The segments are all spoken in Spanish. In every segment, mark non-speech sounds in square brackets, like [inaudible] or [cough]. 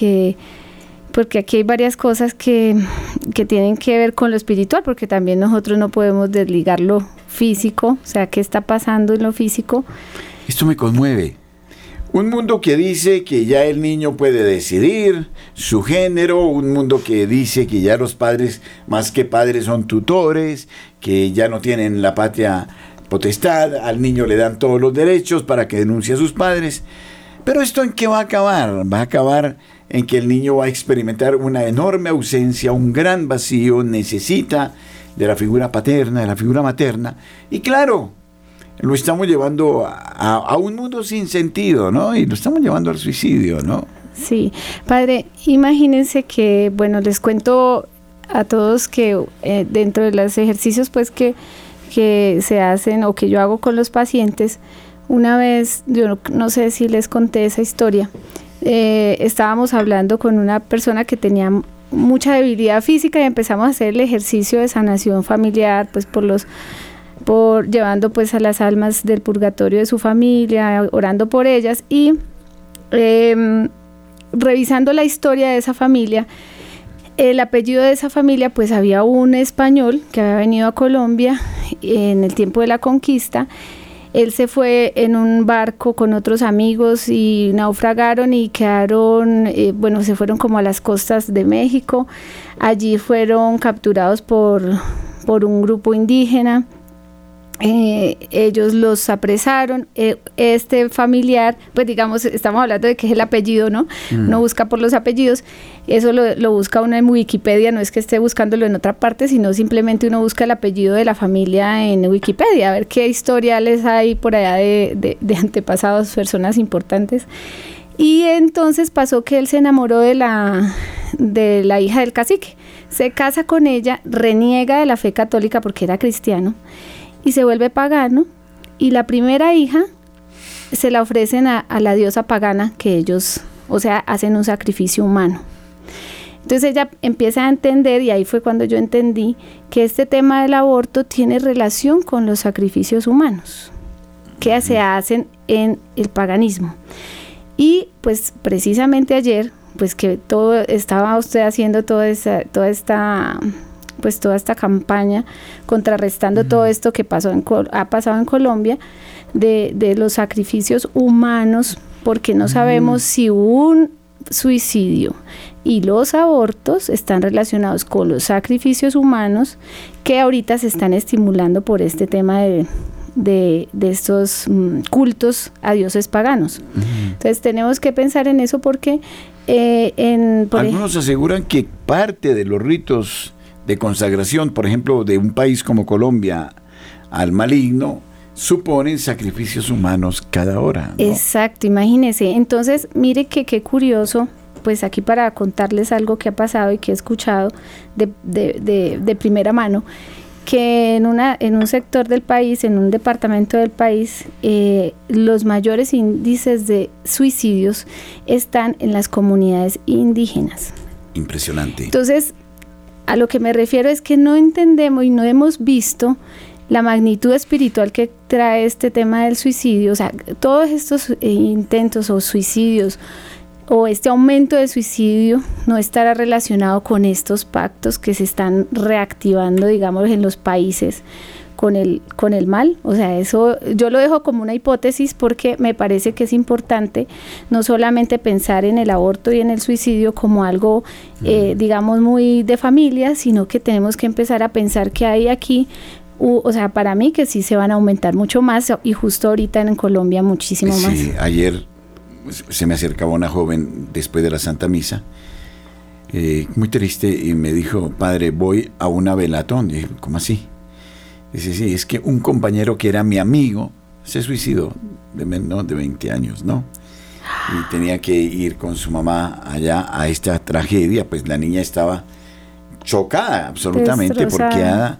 porque porque aquí hay varias cosas que, que, tienen que ver con lo espiritual, porque también nosotros no podemos desligar lo físico, o sea, qué está pasando en lo físico. Esto me conmueve. Un mundo que dice que ya el niño puede decidir su género, un mundo que dice que ya los padres más que padres son tutores, que ya no tienen la patria potestad, al niño le dan todos los derechos para que denuncie a sus padres. Pero esto en qué va a acabar? Va a acabar en que el niño va a experimentar una enorme ausencia, un gran vacío, necesita de la figura paterna, de la figura materna. Y claro, lo estamos llevando a, un mundo sin sentido, ¿no? Y lo estamos llevando al suicidio, ¿no? Sí, padre, imagínense que, bueno, les cuento a todos que eh, dentro de los ejercicios, pues que, que se hacen o que yo hago con los pacientes, una vez, yo no sé si les conté esa historia, eh, estábamos hablando con una persona que tenía mucha debilidad física y empezamos a hacer el ejercicio de sanación familiar, pues por los por llevando pues a las almas del purgatorio de su familia, orando por ellas y em, revisando la historia de esa familia, el apellido de esa familia pues había un español que había venido a Colombia en el tiempo de la conquista. Él se fue en un barco con otros amigos y naufragaron y quedaron, eh, bueno, se fueron como a las costas de México. Allí fueron capturados por, por un grupo indígena eh, ellos los apresaron. Eh, este familiar, pues digamos, estamos hablando de que es el apellido, ¿no? Mm. No busca por los apellidos. Eso lo, busca uno en Wikipedia, no es que esté buscándolo en otra parte, sino simplemente uno busca el apellido de la familia en Wikipedia, a ver qué historiales hay por allá de, de antepasados, personas importantes. Y entonces pasó que él se enamoró de la, de la hija del cacique. Se casa con ella, reniega de la fe católica porque era cristiano y se vuelve pagano y la primera hija se la ofrecen a, la diosa pagana que ellos, o sea, hacen un sacrificio humano. Entonces ella empieza a entender, y ahí fue cuando yo entendí, que este tema del aborto tiene relación con los sacrificios humanos que se hacen en el paganismo. Y pues precisamente ayer, pues que todo estaba usted haciendo toda esa, toda esta pues toda esta campaña contrarrestando todo esto que pasó en, ha pasado en Colombia de, de los sacrificios humanos, porque no sabemos si un suicidio y los abortos están relacionados con los sacrificios humanos que ahorita se están estimulando por este tema de, de, estos mm, cultos a dioses paganos. Entonces tenemos que pensar en eso porque eh, en, Algunos aseguran que parte de los ritos de consagración, por ejemplo, de un país como Colombia al maligno, suponen sacrificios humanos cada hora. Exacto, imagínese. Entonces, mire que qué curioso, pues aquí para contarles algo que ha pasado y que he escuchado de, de, de, primera mano, que en, una, en un sector del país, en un departamento del país, eh, los mayores índices de suicidios están en las comunidades indígenas. Impresionante. Entonces, a lo que me refiero es que no entendemos y no hemos visto la magnitud espiritual que trae este tema del suicidio, o sea, todos estos eh, intentos o suicidios o este aumento de suicidio no estará relacionado con estos pactos que se están reactivando, digamos, en los países con el, con el mal. O sea, eso yo lo dejo como una hipótesis porque me parece que es importante no solamente pensar en el aborto y en el suicidio como algo, eh, digamos, muy de familia, sino que tenemos que empezar a pensar que hay aquí o sea, para mí que sí se van a aumentar mucho más y justo ahorita en Colombia muchísimo más. Sí, ayer se me acercaba una joven después de la Santa Misa, eh, muy triste, y me dijo, padre, voy a una velatón. dije, ¿cómo así? Dice, sí, es que un compañero que era mi amigo se suicidó de menos de 20 años, ¿no? Y tenía que ir con su mamá allá a esta tragedia, pues la niña estaba chocada absolutamente porque,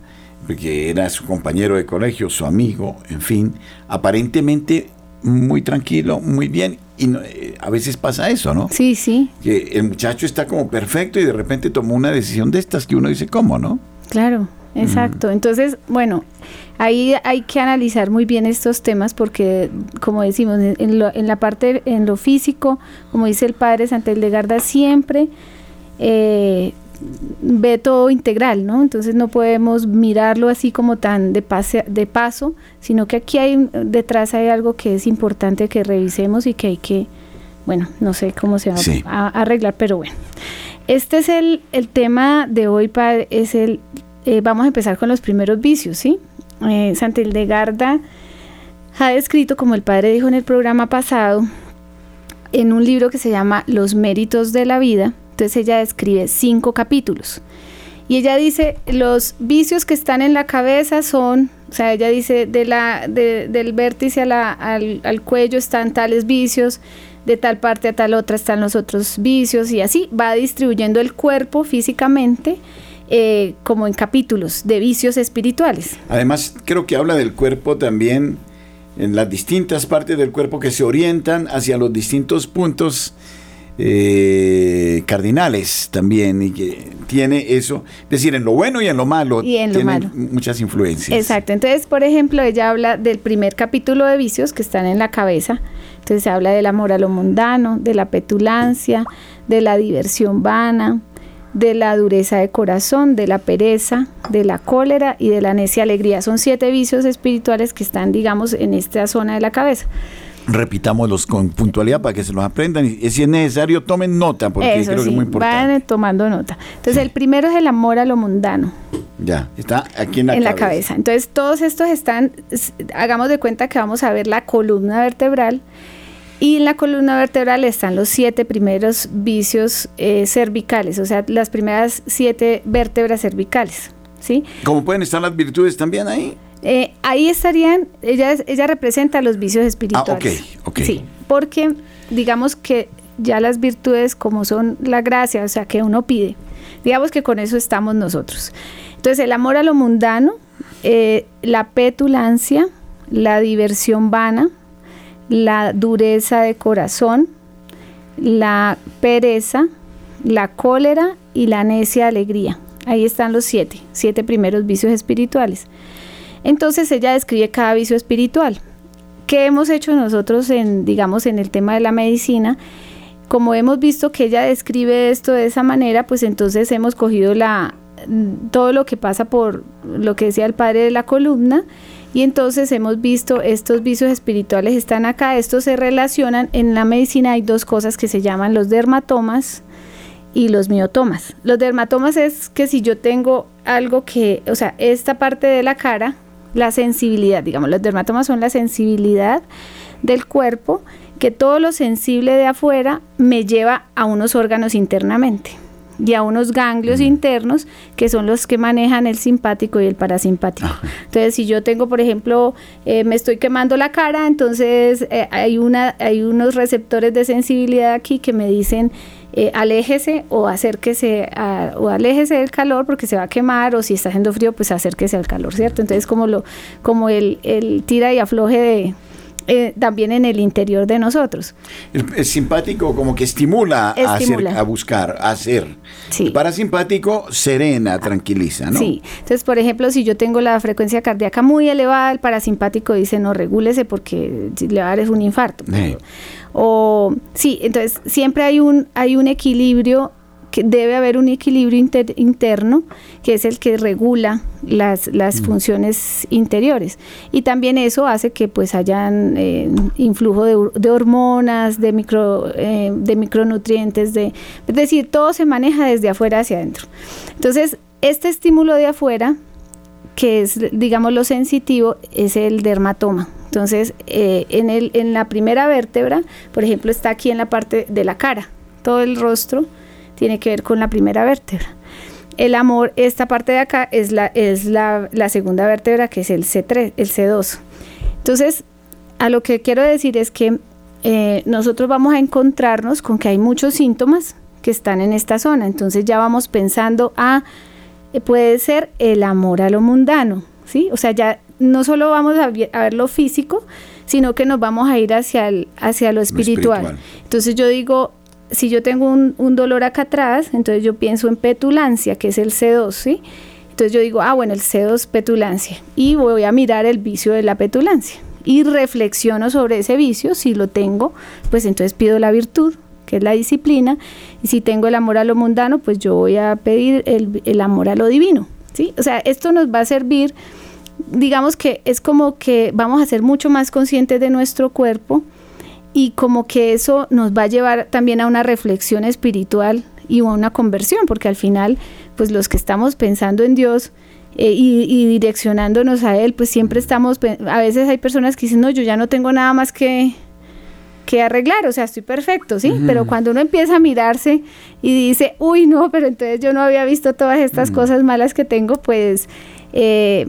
porque era su compañero de colegio, su amigo, en fin, aparentemente muy tranquilo, muy bien, y eh, a veces pasa eso, ¿no? Sí, sí. Que el muchacho está como perfecto y de repente tomó una decisión de estas que uno dice, ¿cómo, no? Claro. Exacto. Entonces, bueno, ahí hay que analizar muy bien estos temas porque, como decimos, en, la parte, en lo físico, como dice el padre Santeldegarda, siempre eh, ve todo integral, ¿no? Entonces no podemos mirarlo así como tan de, pase, de paso, sino que aquí hay detrás hay algo que es importante que revisemos y que hay que, bueno, no sé cómo se va a, arreglar, pero bueno. Este es el, el tema de hoy, padre, es el, eh, vamos a empezar con los primeros vicios, ¿sí? Eh, Santildegarda ha descrito, como el padre dijo en el programa pasado, en un libro que se llama Los méritos de la vida, entonces ella describe cinco capítulos. Y ella dice, los vicios que están en la cabeza son, o sea, ella dice, de la, del vértice al, al, cuello están tales vicios, de tal parte a tal otra están los otros vicios, y así va distribuyendo el cuerpo físicamente. Eh, como en capítulos de vicios espirituales. Además, creo que habla del cuerpo también en las distintas partes del cuerpo que se orientan hacia los distintos puntos eh, cardinales también y que tiene eso, es decir, en lo bueno y en lo malo, y en tiene muchas influencias. Exacto, entonces, por ejemplo, ella habla del primer capítulo de vicios que están en la cabeza, entonces habla del amor a lo mundano, de la petulancia, de la diversión vana, de la dureza de corazón, de la pereza, de la cólera y de la necia alegría. Son siete vicios espirituales que están, digamos, en esta zona de la cabeza repitámoslos con puntualidad para que se los aprendan y si es necesario tomen nota porque creo que es muy importante. Vayan tomando nota. Entonces el primero es el amor a lo mundano. Ya, está aquí en la en cabeza. la cabeza. Entonces todos estos están, hagamos de cuenta que vamos a ver la columna vertebral y en la columna vertebral están los siete primeros vicios eh, cervicales, o sea, las primeras siete vértebras cervicales. ¿sí? ¿Cómo pueden estar las virtudes también ahí? Eh, ahí estarían, ella, ella representa los vicios espirituales. Ah, ok, ok. Sí, porque digamos que ya las virtudes como son la gracia, o sea, que uno pide, digamos que con eso estamos nosotros. Entonces, el amor a lo mundano, eh, la petulancia, la diversión vana, la dureza de corazón, la pereza, la cólera y la necia alegría. Ahí están los siete, siete primeros vicios espirituales. Entonces ella describe cada vicio espiritual. ¿Qué hemos hecho nosotros en, digamos, en el tema de la medicina? Como hemos visto que ella describe esto de esa manera, pues entonces hemos cogido la, todo lo que pasa por lo que decía el padre de la columna y entonces hemos visto estos vicios espirituales están acá, estos se relacionan, en la medicina hay dos cosas que se llaman los dermatomas y los miotomas. Los dermatomas es que si yo tengo algo que, o sea, esta parte de la cara, la sensibilidad, digamos, los dermatomas son la sensibilidad del cuerpo, que todo lo sensible de afuera me lleva a unos órganos internamente y a unos ganglios mm. internos que son los que manejan el simpático y el parasimpático. Entonces, si yo tengo, por ejemplo, eh, me estoy quemando la cara, entonces eh, hay, una, hay unos receptores de sensibilidad aquí que me dicen eh, aléjese o acérquese o aléjese del calor porque se va a quemar o si está haciendo frío pues acérquese al calor, ¿cierto? Entonces como lo como el, el tira y afloje de, eh, también en el interior de nosotros. El, simpático como que estimula, A, hacer, a, buscar, a hacer. El parasimpático serena, tranquiliza, ¿no? Sí. Entonces, por ejemplo, si yo tengo la frecuencia cardíaca muy elevada, el parasimpático dice no, regúlese porque le va a dar un infarto. O sí, entonces siempre hay un, hay un equilibrio que debe haber un equilibrio interno que es el que regula las, las mm. funciones interiores y también eso hace que pues hayan eh, influjo de, hormonas de micro eh, de micronutrientes de es decir todo se maneja desde afuera hacia adentro entonces este estímulo de afuera que es digamos lo sensitivo es el dermatoma entonces, eh, en, el, en la primera vértebra, por ejemplo, está aquí en la parte de la cara. Todo el rostro tiene que ver con la primera vértebra. El amor, esta parte de acá es la, es la, segunda vértebra, que es el C3, el C2. Entonces, a lo que quiero decir es que eh, nosotros vamos a encontrarnos con que hay muchos síntomas que están en esta zona. Entonces ya vamos pensando, ah, puede ser el amor a lo mundano, ¿sí? O sea, ya no solo vamos a, ver lo físico, sino que nos vamos a ir hacia, el, hacia lo espiritual. Entonces yo digo, si yo tengo un, dolor acá atrás, entonces yo pienso en petulancia, que es el C2, ¿sí? Entonces yo digo, ah, bueno, el C2 petulancia y voy a mirar el vicio de la petulancia y reflexiono sobre ese vicio, si lo tengo, pues entonces pido la virtud, que es la disciplina, y si tengo el amor a lo mundano, pues yo voy a pedir el, el amor a lo divino, ¿sí? O sea, esto nos va a servir, digamos que es como que vamos a ser mucho más conscientes de nuestro cuerpo, y como que eso nos va a llevar también a una reflexión espiritual y a una conversión, porque al final, pues los que estamos pensando en Dios eh, y, direccionándonos a Él, pues siempre estamos, a veces hay personas que dicen, no, yo ya no tengo nada más que, que arreglar, o sea, estoy perfecto, ¿sí? Pero cuando uno empieza a mirarse y dice, uy, no, pero entonces yo no había visto todas estas cosas malas que tengo, pues... Eh,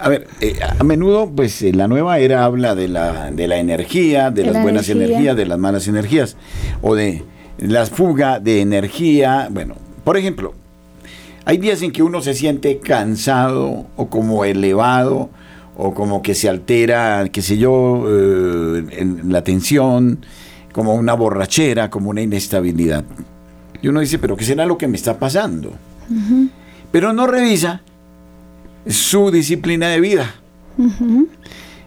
a ver, eh, a menudo, pues la nueva era habla de la, de la energía, de, las buenas energías, de las malas energías, o de las fugas de energía. Bueno, por ejemplo, hay días en que uno se siente cansado o como elevado o como que se altera, qué sé yo, eh, en la tensión, como una borrachera, como una inestabilidad. Y uno dice, pero ¿qué será lo que me está pasando? Pero no revisa su disciplina de vida.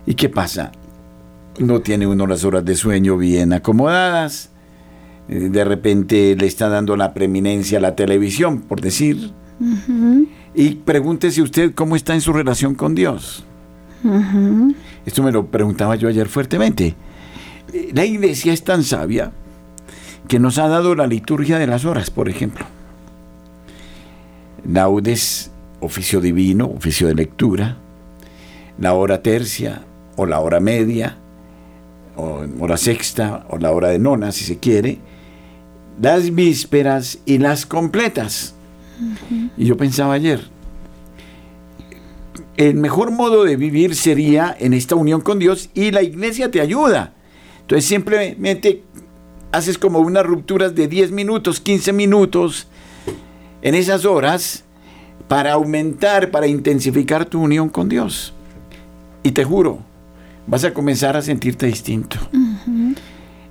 ¿Y qué pasa? No tiene uno las horas de sueño bien acomodadas, eh, de repente le está dando la preeminencia a la televisión, por decir, y pregúntese usted cómo está en su relación con Dios. Esto me lo preguntaba yo ayer fuertemente. La iglesia es tan sabia que nos ha dado la liturgia de las horas, por ejemplo. Laudes, oficio divino, oficio de lectura, la hora tercia o la hora media, o hora sexta o la hora de nona, si se quiere, las vísperas y las completas. Y yo pensaba ayer, el mejor modo de vivir sería en esta unión con Dios y la iglesia te ayuda. Entonces simplemente haces como unas rupturas de 10 minutos, 15 minutos en esas horas para aumentar, para intensificar tu unión con Dios. Y te juro, vas a comenzar a sentirte distinto.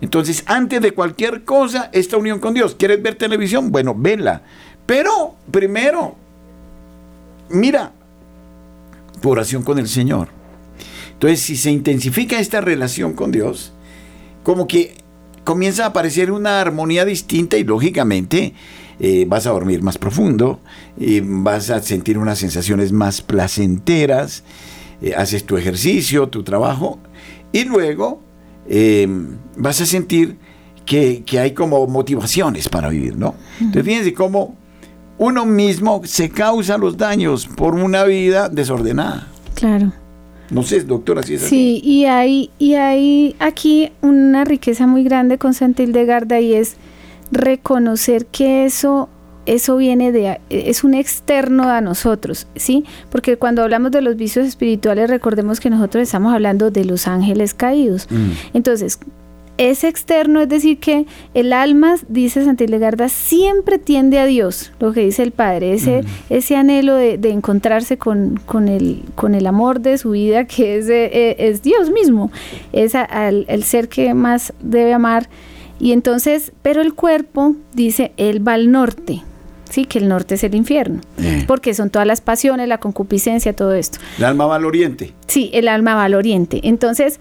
Entonces, antes de cualquier cosa, esta unión con Dios. ¿Quieres ver televisión? Bueno, vela. Pero primero, mira, tu oración con el Señor. Entonces, si se intensifica esta relación con Dios, como que comienza a aparecer una armonía distinta y lógicamente eh, vas a dormir más profundo, y vas a sentir unas sensaciones más placenteras, eh, haces tu ejercicio, tu trabajo, y luego eh, vas a sentir que, que, hay como motivaciones para vivir, ¿no? Entonces fíjense cómo uno mismo se causa los daños por una vida desordenada. Claro. No sé, doctora, si es Sí, y hay, y hay aquí una riqueza muy grande con Santildegarda y es reconocer que eso eso viene de es un externo a nosotros, ¿sí? Porque cuando hablamos de los vicios espirituales recordemos que nosotros estamos hablando de los ángeles caídos. Mm. Entonces, es externo, es decir, que el alma, dice Santa Ilegarda, siempre tiende a Dios, lo que dice el Padre, ese, ese anhelo de, encontrarse con, con, el, con el amor de su vida, que es, eh, es Dios mismo, es el ser que más debe amar. Y entonces, pero el cuerpo, dice, él va al norte, sí, que el norte es el infierno, eh. porque son todas las pasiones, la concupiscencia, todo esto. El alma va al oriente. Sí, el alma va al oriente. Entonces,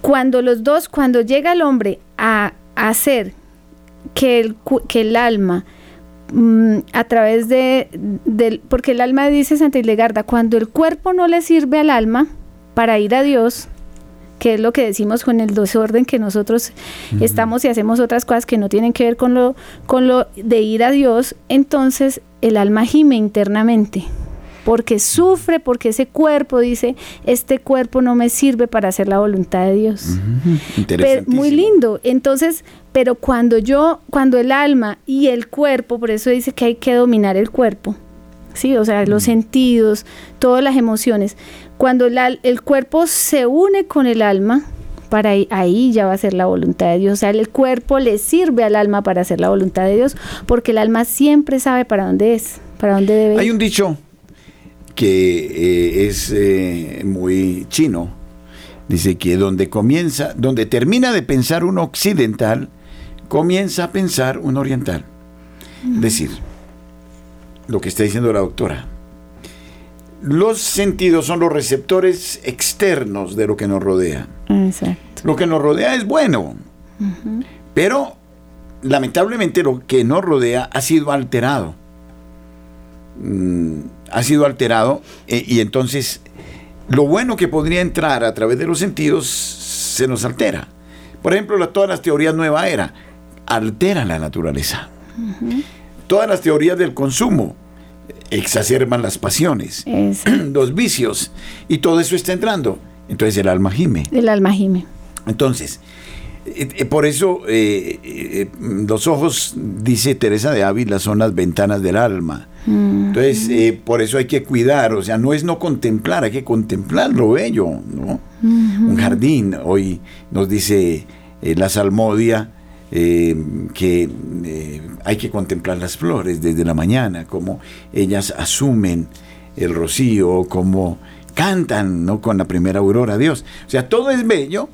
cuando los dos, cuando llega el hombre a, hacer que el, que el alma, mm, a través de, del, porque el alma dice Santa Ilegarda, cuando el cuerpo no le sirve al alma para ir a Dios, que es lo que decimos con el desorden que nosotros estamos y hacemos otras cosas que no tienen que ver con lo, con lo de ir a Dios, entonces el alma gime internamente porque sufre, porque ese cuerpo dice, este cuerpo no me sirve para hacer la voluntad de Dios. muy lindo. Entonces, pero cuando yo, cuando el alma y el cuerpo, por eso dice que hay que dominar el cuerpo, ¿sí? O sea, los sentidos, todas las emociones. Cuando el, el cuerpo se une con el alma, para ahí, ahí, ya va a ser la voluntad de Dios. O sea, el cuerpo le sirve al alma para hacer la voluntad de Dios, porque el alma siempre sabe para dónde es, para dónde debe ir. Hay un dicho que eh, es eh, muy chino. Dice que donde comienza, donde termina de pensar un occidental, comienza a pensar un oriental. Es decir, lo que está diciendo la doctora. Los sentidos son los receptores externos de lo que nos rodea. Exacto. Lo que nos rodea es bueno, pero lamentablemente lo que nos rodea ha sido alterado. Mm, ha sido alterado eh, y entonces lo bueno que podría entrar a través de los sentidos se nos altera. Por ejemplo, la- todas las teorías nueva era alteran la naturaleza. Todas las teorías del consumo exacerban las pasiones, Es [clears throat] los vicios y todo eso está entrando. Entonces el alma gime. el alma gime. Entonces, eh, eh, por eso eh, eh, los ojos, dice Teresa de Ávila, son las ventanas del alma. Entonces, eh, por eso hay que cuidar, o sea, no es no contemplar, hay que contemplar lo bello, ¿no? Un jardín, hoy nos dice la salmodia eh, que eh, hay que contemplar las flores desde la mañana, como ellas asumen el rocío, como cantan, ¿no? Con la primera aurora, Dios. O sea, todo es bello,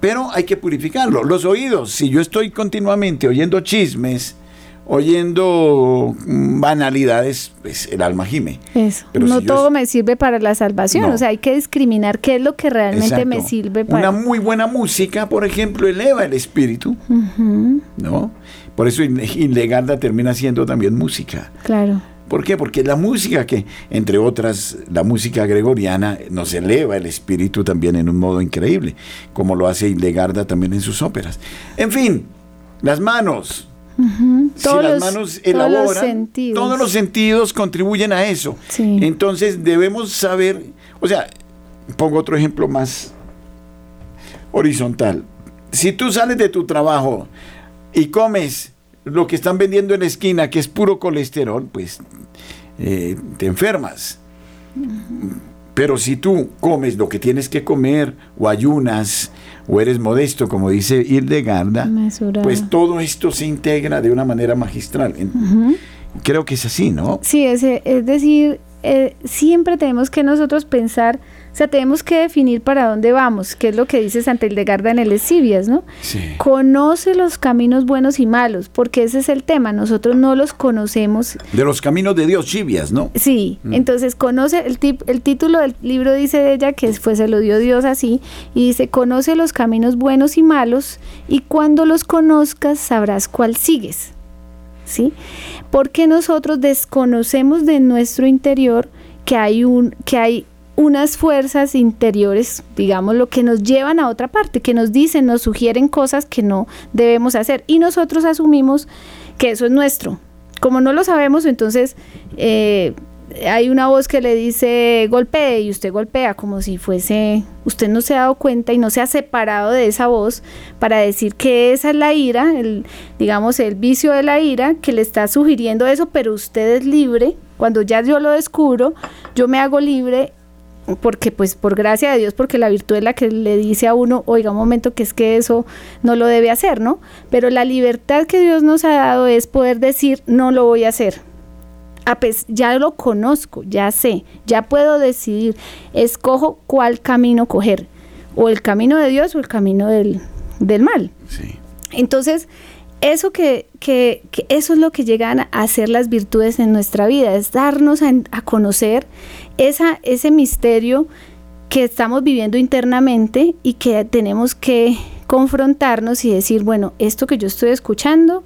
pero hay que purificarlo. Los oídos, si yo estoy continuamente oyendo chismes, oyendo banalidades, pues el alma gime. Eso. Pero no si todo es- me sirve para la salvación. No. O sea, hay que discriminar qué es lo que realmente me sirve para. Una muy buena música, por ejemplo, eleva el espíritu, ¿no? Por eso Ile- Ilegarda termina siendo también música. claro. ¿Por qué? Porque la música que, entre otras, la música gregoriana nos eleva el espíritu también en un modo increíble, como lo hace Ilegarda también en sus óperas. En fin, las manos. Si todos las los- manos todos los elaboran, sentidos. todos los sentidos contribuyen a eso. Sí. Entonces debemos saber, o sea, pongo otro ejemplo más horizontal. Si tú sales de tu trabajo y comes lo que están vendiendo en la esquina, que es puro colesterol, pues eh, te enfermas. Pero si tú comes lo que tienes que comer, o ayunas, o eres modesto, como dice Hildegarda, Mesurado. pues todo esto se integra de una manera magistral. Creo que es así, ¿no? Sí, ese, es decir, eh, siempre tenemos que nosotros pensar, sea, tenemos que definir para dónde vamos, que es lo que dice Santa Hildegarda en el Escivias, ¿no? Sí. Conoce los caminos buenos y malos, porque ese es el tema, nosotros no los conocemos. De los caminos de Dios, chivias, ¿no? Sí, Mm. entonces conoce, el, tip- el título del libro dice de ella que fue, se lo dio Dios así, y dice, conoce los caminos buenos y malos, y cuando los conozcas sabrás cuál sigues. ¿Sí? Porque nosotros desconocemos de nuestro interior que hay un, que hay unas fuerzas interiores, digamos, lo que nos llevan a otra parte, que nos dicen, nos sugieren cosas que no debemos hacer. Y nosotros asumimos que eso es nuestro. Como no lo sabemos, entonces eh, hay una voz que le dice golpee y usted golpea como si fuese, usted no se ha dado cuenta y no se ha separado de esa voz para decir que esa es la ira, el, digamos el vicio de la ira que le está sugiriendo eso, pero usted es libre. Cuando ya yo lo descubro, yo me hago libre porque pues por gracia de Dios, porque la virtud es la que le dice a uno, oiga un momento que es que eso no lo debe hacer, ¿no? Pero la libertad que Dios nos ha dado es poder decir, no lo voy a hacer. A pes- ya lo conozco, ya sé, ya puedo decidir, escojo cuál camino coger, o el camino de Dios o el camino del, del mal. Sí. Entonces, eso que, que- que eso es lo que llegan a hacer las virtudes en nuestra vida, es darnos a, a conocer esa, ese misterio que estamos viviendo internamente y que tenemos que confrontarnos y decir, bueno, esto que yo estoy escuchando,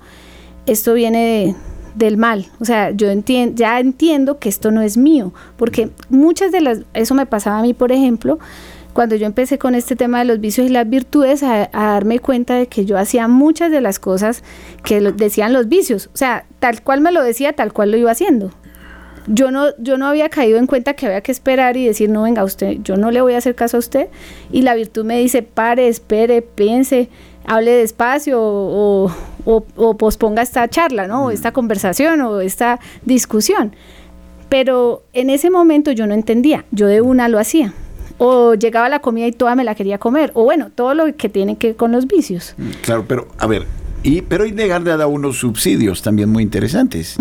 esto viene de- del mal. O sea, yo entien- ya entiendo que esto no es mío, porque muchas de las, eso me pasaba a mí, por ejemplo, cuando yo empecé con este tema de los vicios y las virtudes, a, a darme cuenta de que yo hacía muchas de las cosas que lo- decían los vicios. O sea, tal cual me lo decía, tal cual lo iba haciendo. Yo no, yo no había caído en cuenta que había que esperar y decir, no, venga, usted, yo no le voy a hacer caso a usted. Y la virtud me dice, pare, espere, piense, hable despacio o, o- o posponga esta charla, ¿no? O esta conversación o esta discusión. Pero en ese momento yo no entendía, yo de una lo hacía. O llegaba la comida y toda me la quería comer. O bueno, todo lo que tiene que ver con los vicios. Claro, pero a ver, y, pero Hildegarda da unos subsidios también muy interesantes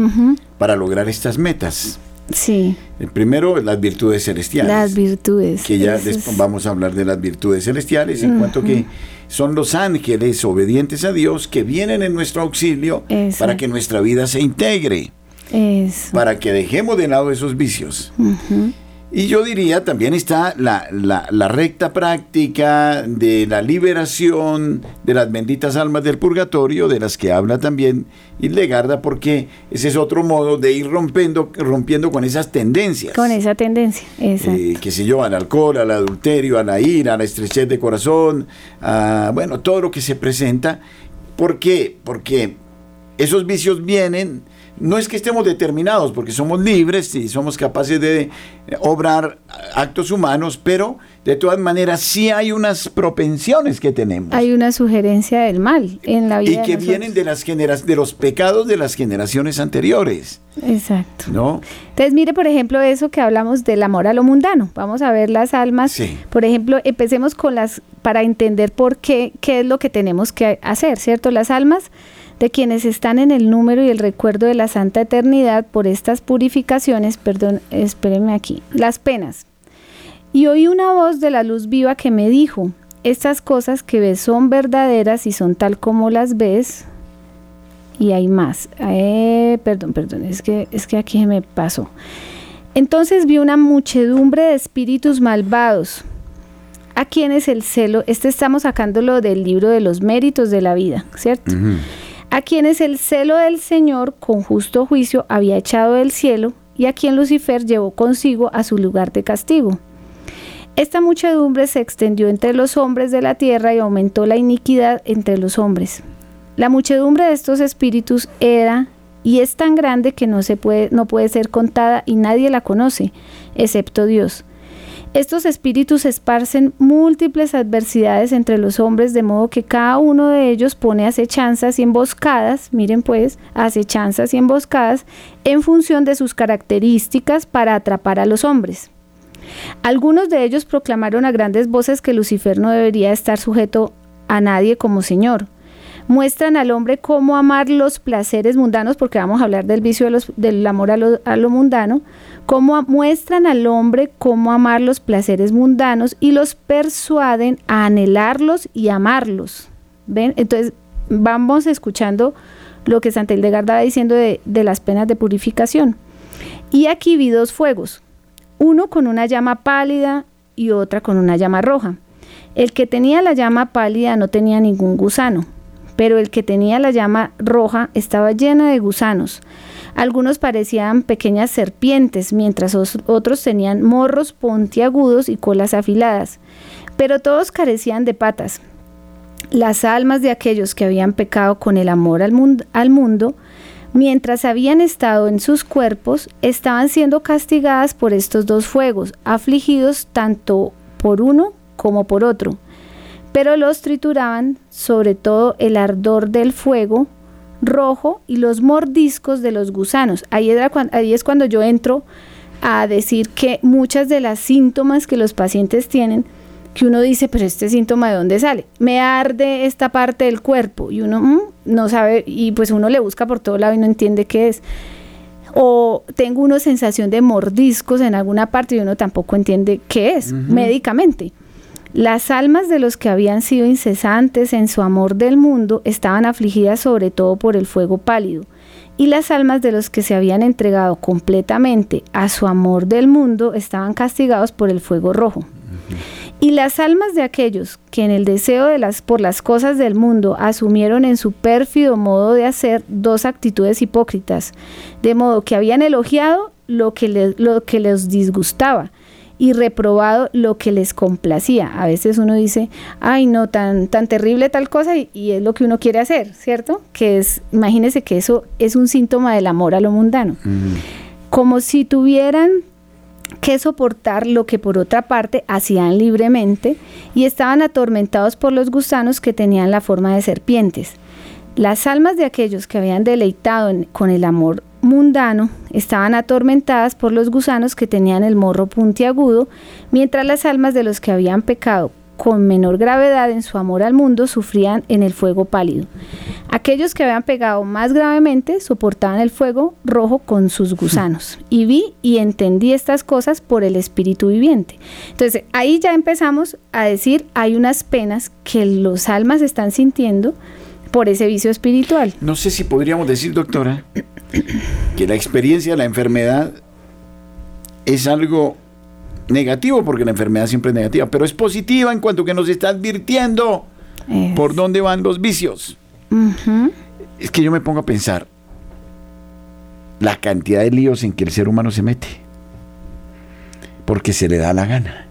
para lograr estas metas. Sí, El primero, las virtudes celestiales. las virtudes. que ya después vamos a hablar de las virtudes celestiales, en cuanto que son los ángeles obedientes a Dios que vienen en nuestro auxilio para que nuestra vida se integre, Eso. para que dejemos de lado esos vicios. Ujú, Y yo diría, también está la, la, recta práctica de la liberación de las benditas almas del purgatorio, de las que habla también Hildegarda, porque ese es otro modo de ir rompiendo, rompiendo con esas tendencias. Con esa tendencia, exacto. Eh, que se yo, al alcohol, al adulterio, a la ira, a la estrechez de corazón, a, bueno, todo lo que se presenta. ¿Por qué? Porque esos vicios vienen no es que estemos determinados, porque somos libres y somos capaces de obrar actos humanos, pero de todas maneras sí hay unas propensiones que tenemos. Hay una sugerencia del mal en la vida. Y que vienen de las de los pecados de las generaciones anteriores. Exacto. ¿No? Entonces, mire, por ejemplo, eso que hablamos del amor a lo mundano. Vamos a ver las almas. Por ejemplo, empecemos con las, para entender por qué, qué es lo que tenemos que hacer, ¿cierto? Las almas de quienes están en el número y el recuerdo de la santa eternidad por estas purificaciones, perdón, espérenme aquí, las penas. Y oí una voz de la luz viva que me dijo, estas cosas que ves son verdaderas y son tal como las ves. Y hay más. Eh, perdón, perdón, es que, es que aquí me pasó. Entonces vi una muchedumbre de espíritus malvados, a quienes el celo, este estamos sacándolo del libro de los méritos de la vida, ¿cierto? A quienes el celo del Señor con justo juicio había echado del cielo y a quien Lucifer llevó consigo a su lugar de castigo. Esta muchedumbre se extendió entre los hombres de la tierra y aumentó la iniquidad entre los hombres. La muchedumbre de estos espíritus era y es tan grande que no, se puede, no puede ser contada y nadie la conoce, excepto Dios. Estos espíritus esparcen múltiples adversidades entre los hombres, de modo que cada uno de ellos pone acechanzas y emboscadas, miren pues, acechanzas y emboscadas en función de sus características para atrapar a los hombres. Algunos de ellos proclamaron a grandes voces que Lucifer no debería estar sujeto a nadie como Señor. Muestran al hombre cómo amar los placeres mundanos, porque vamos a hablar del vicio del amor a lo mundano, cómo muestran al hombre cómo amar los placeres mundanos y los persuaden a anhelarlos y amarlos. ¿Ven? Entonces, vamos escuchando lo que Santa Hildegarda va diciendo de, de las penas de purificación. Y aquí vi dos fuegos, uno con una llama pálida y otra con una llama roja. El que tenía la llama pálida no tenía ningún gusano, pero el que tenía la llama roja estaba llena de gusanos algunos parecían pequeñas serpientes, mientras otros tenían morros puntiagudos y colas afiladas, pero todos carecían de patas. Las almas de aquellos que habían pecado con el amor al, mundo, mientras habían estado en sus cuerpos, estaban siendo castigadas por estos dos fuegos, afligidos tanto por uno como por otro. Pero los trituraban sobre todo el ardor del fuego rojo y los mordiscos de los gusanos. Ahí, ahí es cuando yo entro a decir que muchas de las síntomas que los pacientes tienen, que uno dice, pero este síntoma de dónde sale? Me arde esta parte del cuerpo y uno mm, no sabe y pues uno le busca por todo lado y no entiende qué es. O tengo una sensación de mordiscos en alguna parte y uno tampoco entiende qué es médicamente. Las almas de los que habían sido incesantes en su amor del mundo estaban afligidas sobre todo por el fuego pálido, y las almas de los que se habían entregado completamente a su amor del mundo estaban castigados por el fuego rojo. Y las almas de aquellos que en el deseo de las, por las cosas del mundo asumieron en su pérfido modo de hacer dos actitudes hipócritas, de modo que habían elogiado lo que, lo que les disgustaba, y reprobado lo que les complacía. A veces uno dice, ay no, tan, tan terrible tal cosa y, es lo que uno quiere hacer, ¿cierto? Que es, imagínese que eso es un síntoma del amor a lo mundano. Como si tuvieran que soportar lo que por otra parte hacían libremente y estaban atormentados por los gusanos que tenían la forma de serpientes. Las almas de aquellos que habían deleitado con el amor mundano estaban atormentadas por los gusanos que tenían el morro puntiagudo, mientras las almas de los que habían pecado con menor gravedad en su amor al mundo sufrían en el fuego pálido. Aquellos que habían pegado más gravemente soportaban el fuego rojo con sus gusanos. Y vi y entendí estas cosas por el espíritu viviente. Entonces ahí ya empezamos a decir, hay unas penas que los almas están sintiendo por ese vicio espiritual. No sé si podríamos decir, doctora, que la experiencia de la enfermedad es algo negativo porque la enfermedad siempre es negativa, pero es positiva en cuanto que nos está advirtiendo Es. por dónde van los vicios. Es que yo me pongo a pensar la cantidad de líos en que el ser humano se mete. Porque se le da la gana.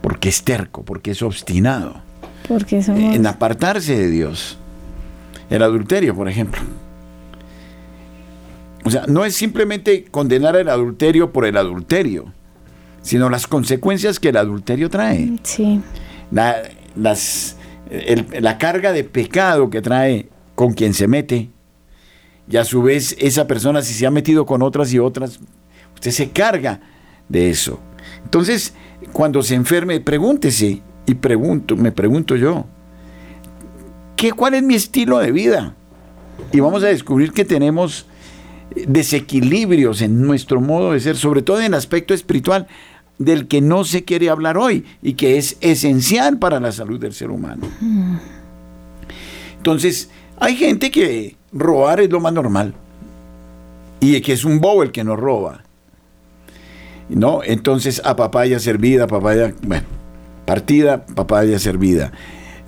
Porque es terco, porque es obstinado. Porque somos... En apartarse de Dios. El adulterio, por ejemplo. O sea, no es simplemente condenar el adulterio por el adulterio, sino las consecuencias que el adulterio trae. Sí. La, las, el- la carga de pecado que trae con quien se mete. Y a su vez esa persona si se ha metido con otras y otras, usted se carga de eso. Entonces, cuando se enferme, pregúntese y pregunto, me pregunto yo, ¿qué, ¿cuál es mi estilo de vida? Y vamos a descubrir que tenemos desequilibrios en nuestro modo de ser, sobre todo en el aspecto espiritual, del que no se quiere hablar hoy y que es esencial para la salud del ser humano. Entonces, hay gente que robar es lo más normal y que es un bobo el que no roba. ¿No? Entonces, a papaya servida, papaya, bueno, partida, papaya servida.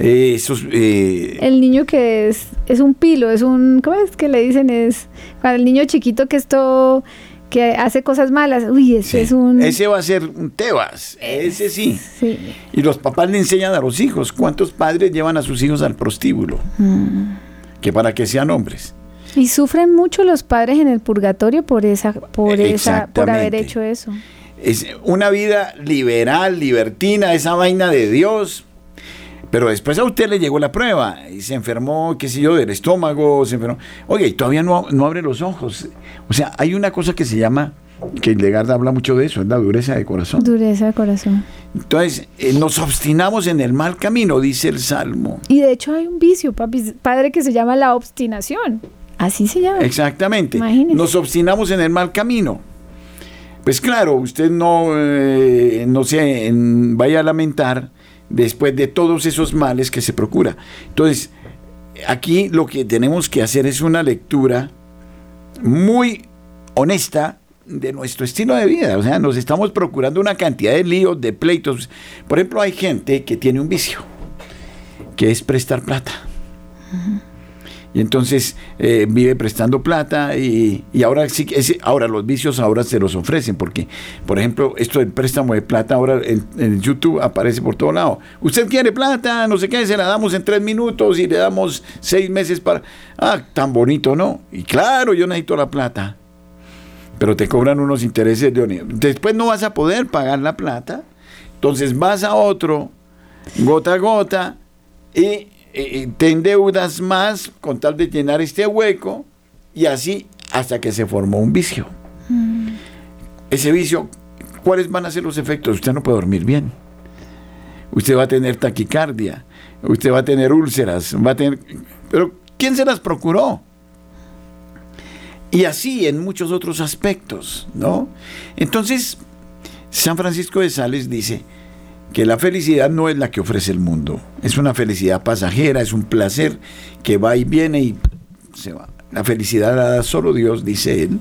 Eh, esos, eh, El niño que es, es un pilo, es un, ¿cómo es que le dicen? Es para el niño chiquito que esto, que hace cosas malas. Uy, ese sí, es un... ese va a ser un Tebas, ese sí. Sí. Y los papás le enseñan a los hijos. ¿Cuántos padres llevan a sus hijos al prostíbulo? Mm. Que para que sean hombres. Y sufren mucho los padres en el purgatorio por esa, por esa, por haber hecho eso. Es una vida liberal, libertina, esa vaina de Dios. Pero después a usted le llegó la prueba y se enfermó, qué sé yo, del estómago, se enfermó. Oye, y todavía no, no abre los ojos. O sea, hay una cosa que se llama, que Hildegarda habla mucho de eso, es la dureza de corazón. Dureza de corazón. Entonces, eh, nos obstinamos en el mal camino, dice el Salmo. Y de hecho hay un vicio, papi, padre, que se llama la obstinación. Así se llama. Exactamente. Imagínese. Nos obstinamos en el mal camino. Pues claro, usted no, eh, no se vaya a lamentar después de todos esos males que se procura. Entonces, aquí lo que tenemos que hacer es una lectura muy honesta de nuestro estilo de vida. O sea, nos estamos procurando una cantidad de líos, de pleitos. Por ejemplo, hay gente que tiene un vicio, que es prestar plata. Y entonces eh, vive prestando plata y, y ahora sí ese- ahora los vicios ahora se los ofrecen porque, por ejemplo, esto del préstamo de plata ahora en, YouTube aparece por todo lado. Usted quiere plata, no sé qué, se la damos en tres minutos y le damos seis meses para... Ah, tan bonito, ¿no? Y claro, yo necesito la plata. Pero te cobran unos intereses de. Después no vas a poder pagar la plata. Entonces vas a otro, gota a gota, y eh, te endeudas más con tal de llenar este hueco y así hasta que se formó un vicio. Ese vicio, ¿cuáles van a ser los efectos? Usted no puede dormir bien. Usted va a tener taquicardia, usted va a tener úlceras, va a tener... Pero ¿quién se las procuró? Y así en muchos otros aspectos, ¿no? Entonces, San Francisco de Sales dice, que la felicidad no es la que ofrece el mundo, es una felicidad pasajera, es un placer que va y viene y se va. La felicidad la da solo Dios, dice él,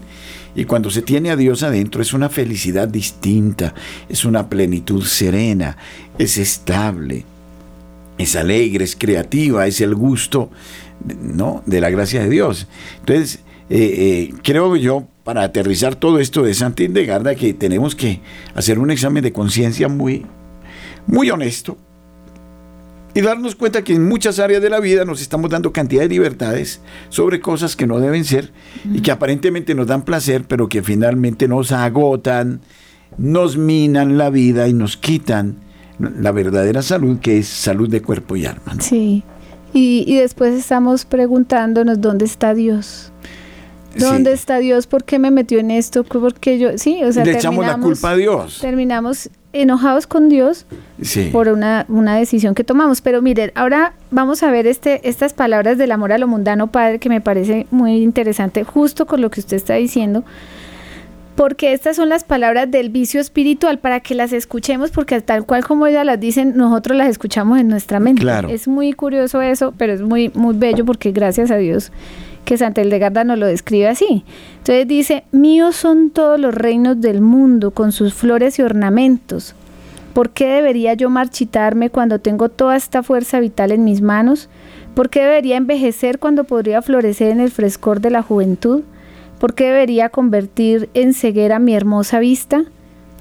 y cuando se tiene a Dios adentro es una felicidad distinta, es una plenitud serena, es estable, es alegre, es creativa, es el gusto ¿no? de la gracia de Dios. Entonces, eh, eh, creo yo, para aterrizar todo esto de Santa Hildegarda, que tenemos que hacer un examen de conciencia muy, muy honesto y darnos cuenta que en muchas áreas de la vida nos estamos dando cantidad de libertades sobre cosas que no deben ser y que aparentemente nos dan placer, pero que finalmente nos agotan, nos minan la vida y nos quitan la verdadera salud, que es salud de cuerpo y alma. ¿no? Sí. Y, y después estamos preguntándonos dónde está Dios. ¿Dónde Sí. está Dios? ¿Por qué me metió en esto? ¿Por qué yo? Sí, o sea, Le echamos la culpa a Dios. Terminamos enojados con Dios Sí. por una, una decisión que tomamos. Pero miren, ahora vamos a ver este, estas palabras del amor a lo mundano, padre, que me parece muy interesante, justo con lo que usted está diciendo. Porque estas son las palabras del vicio espiritual para que las escuchemos, porque tal cual como ellas las dicen, nosotros las escuchamos en nuestra mente. Claro. Es muy curioso eso, pero es muy, muy bello porque gracias a Dios que Santa Hildegarda nos lo describe así. Entonces dice, míos son todos los reinos del mundo con sus flores y ornamentos. ¿Por qué debería yo marchitarme cuando tengo toda esta fuerza vital en mis manos? ¿Por qué debería envejecer cuando podría florecer en el frescor de la juventud? ¿Por qué debería convertir en ceguera mi hermosa vista?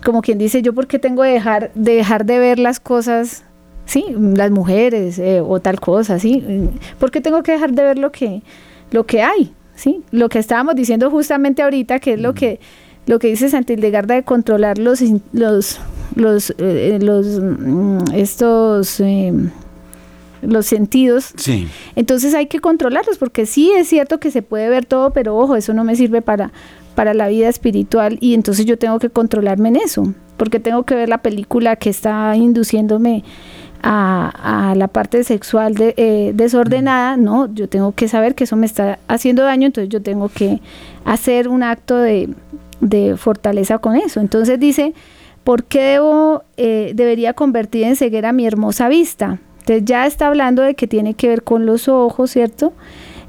Como quien dice, yo por qué tengo que dejar, de dejar de ver las cosas, sí, las mujeres eh, o tal cosa, sí. ¿Por qué tengo que dejar de ver lo que, lo que hay, sí? Lo que estábamos diciendo justamente ahorita, que es lo que lo que dice Santa Hildegarda de controlar los los los, eh, los mm, estos eh, los sentidos. Sí. Entonces hay que controlarlos porque sí es cierto que se puede ver todo, pero ojo, eso no me sirve para, para la vida espiritual y entonces yo tengo que controlarme en eso, porque tengo que ver la película que está induciéndome a, la parte sexual de, eh, desordenada, no, yo tengo que saber que eso me está haciendo daño, entonces yo tengo que hacer un acto de, de fortaleza con eso. Entonces dice, ¿por qué debo, eh, debería convertir en ceguera mi hermosa vista? Entonces ya está hablando de que tiene que ver con los ojos, ¿cierto?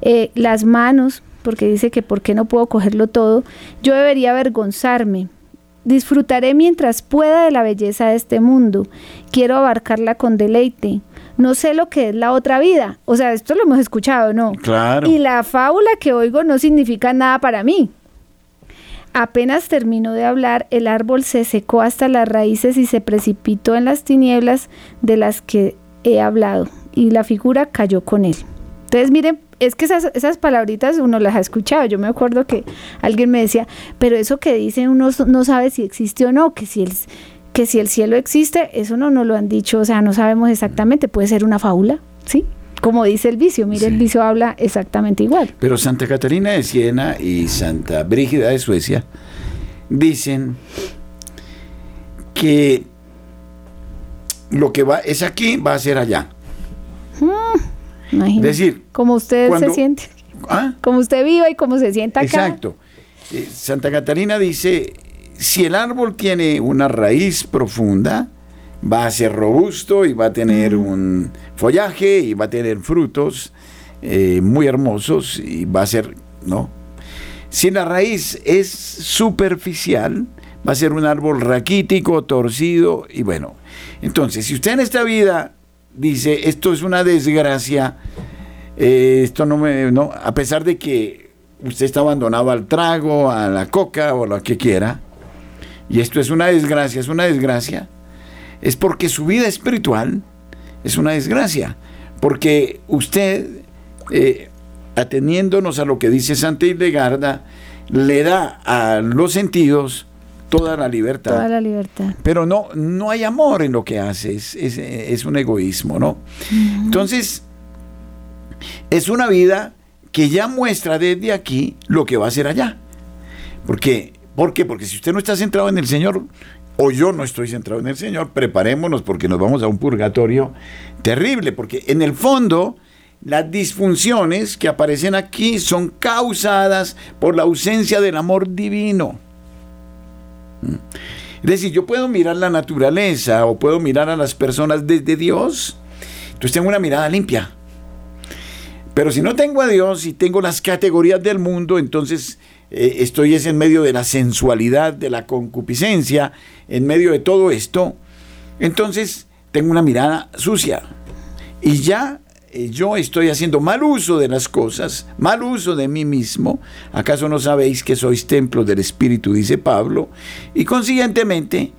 Eh, las manos, porque dice que por qué no puedo cogerlo todo. Yo debería avergonzarme. Disfrutaré mientras pueda de la belleza de este mundo. Quiero abarcarla con deleite. No sé lo que es la otra vida. O sea, esto lo hemos escuchado, ¿no? Claro. Y la fábula que oigo no significa nada para mí. Apenas terminó de hablar, el árbol se secó hasta las raíces y se precipitó en las tinieblas de las que he hablado y la figura cayó con él. Entonces, miren, es que esas, esas palabritas uno las ha escuchado. Yo me acuerdo que alguien me decía, pero eso que dicen uno no sabe si existe o no, que si el, que si el cielo existe, eso no nos lo han dicho, o sea, no sabemos exactamente, puede ser una fábula, ¿sí? Como dice el vicio, mire, el vicio habla exactamente igual. Pero Santa Catarina de Siena y Santa Brígida de Suecia dicen que lo que va es aquí va a ser allá. Mm, es decir, como usted se siente, ¿Ah? como usted viva y como se sienta acá. Exacto. Eh, Santa Catarina dice, si el árbol tiene una raíz profunda, va a ser robusto y va a tener un follaje y va a tener frutos eh, muy hermosos y va a ser, ¿no? Si la raíz es superficial, va a ser un árbol raquítico, torcido y bueno. Entonces, si usted en esta vida dice, esto es una desgracia, eh, esto no me, no, a pesar de que usted está abandonado al trago, a la coca o lo que quiera, y esto es una desgracia, es una desgracia, es porque su vida espiritual es una desgracia, porque usted, eh, ateniéndonos a lo que dice Santa Hildegarda, le da a los sentidos toda la libertad. Toda la libertad. Pero no, no hay amor en lo que hace, es, un egoísmo, ¿no? Entonces, es una vida que ya muestra desde aquí lo que va a hacer allá. Porque, ¿Por qué? Porque si usted no está centrado en el Señor, o yo no estoy centrado en el Señor, preparémonos porque nos vamos a un purgatorio terrible, porque en el fondo las disfunciones que aparecen aquí son causadas por la ausencia del amor divino. Es decir, yo puedo mirar la naturaleza o puedo mirar a las personas desde Dios. Entonces tengo una mirada limpia. Pero si no tengo a Dios y tengo las categorías del mundo, entonces eh, estoy en medio de la sensualidad, de la concupiscencia, en medio de todo esto. Entonces tengo una mirada sucia. Y ya yo estoy haciendo mal uso de las cosas, mal uso de mí mismo. ¿Acaso no sabéis que sois templo del Espíritu, dice Pablo? Y consiguientemente,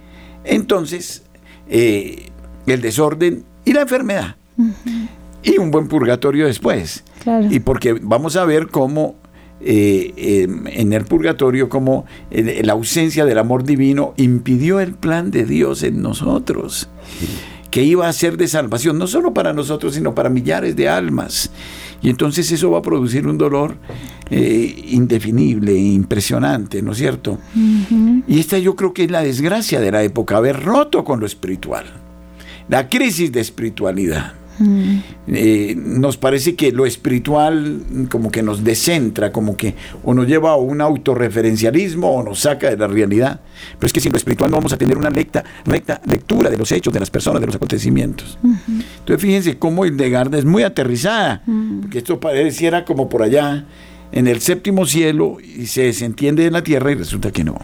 entonces, eh, el desorden y la enfermedad. Y un buen purgatorio después. Y porque vamos a ver cómo eh, en el purgatorio, cómo la ausencia del amor divino impidió el plan de Dios en nosotros que iba a ser de salvación, no solo para nosotros, sino para millares de almas. Y entonces eso va a producir un dolor eh, indefinible, impresionante, ¿no es cierto? Y esta yo creo que es la desgracia de la época, haber roto con lo espiritual, la crisis de espiritualidad. Mm. Eh, nos parece que lo espiritual como que nos descentra, como que o nos lleva a un autorreferencialismo o nos saca de la realidad. Pero es que sin lo espiritual no vamos a tener una recta, recta lectura de los hechos, de las personas, de los acontecimientos. Entonces fíjense cómo Hildegarda es muy aterrizada, porque esto pareciera como por allá en el séptimo cielo y se entiende en la tierra y resulta que no.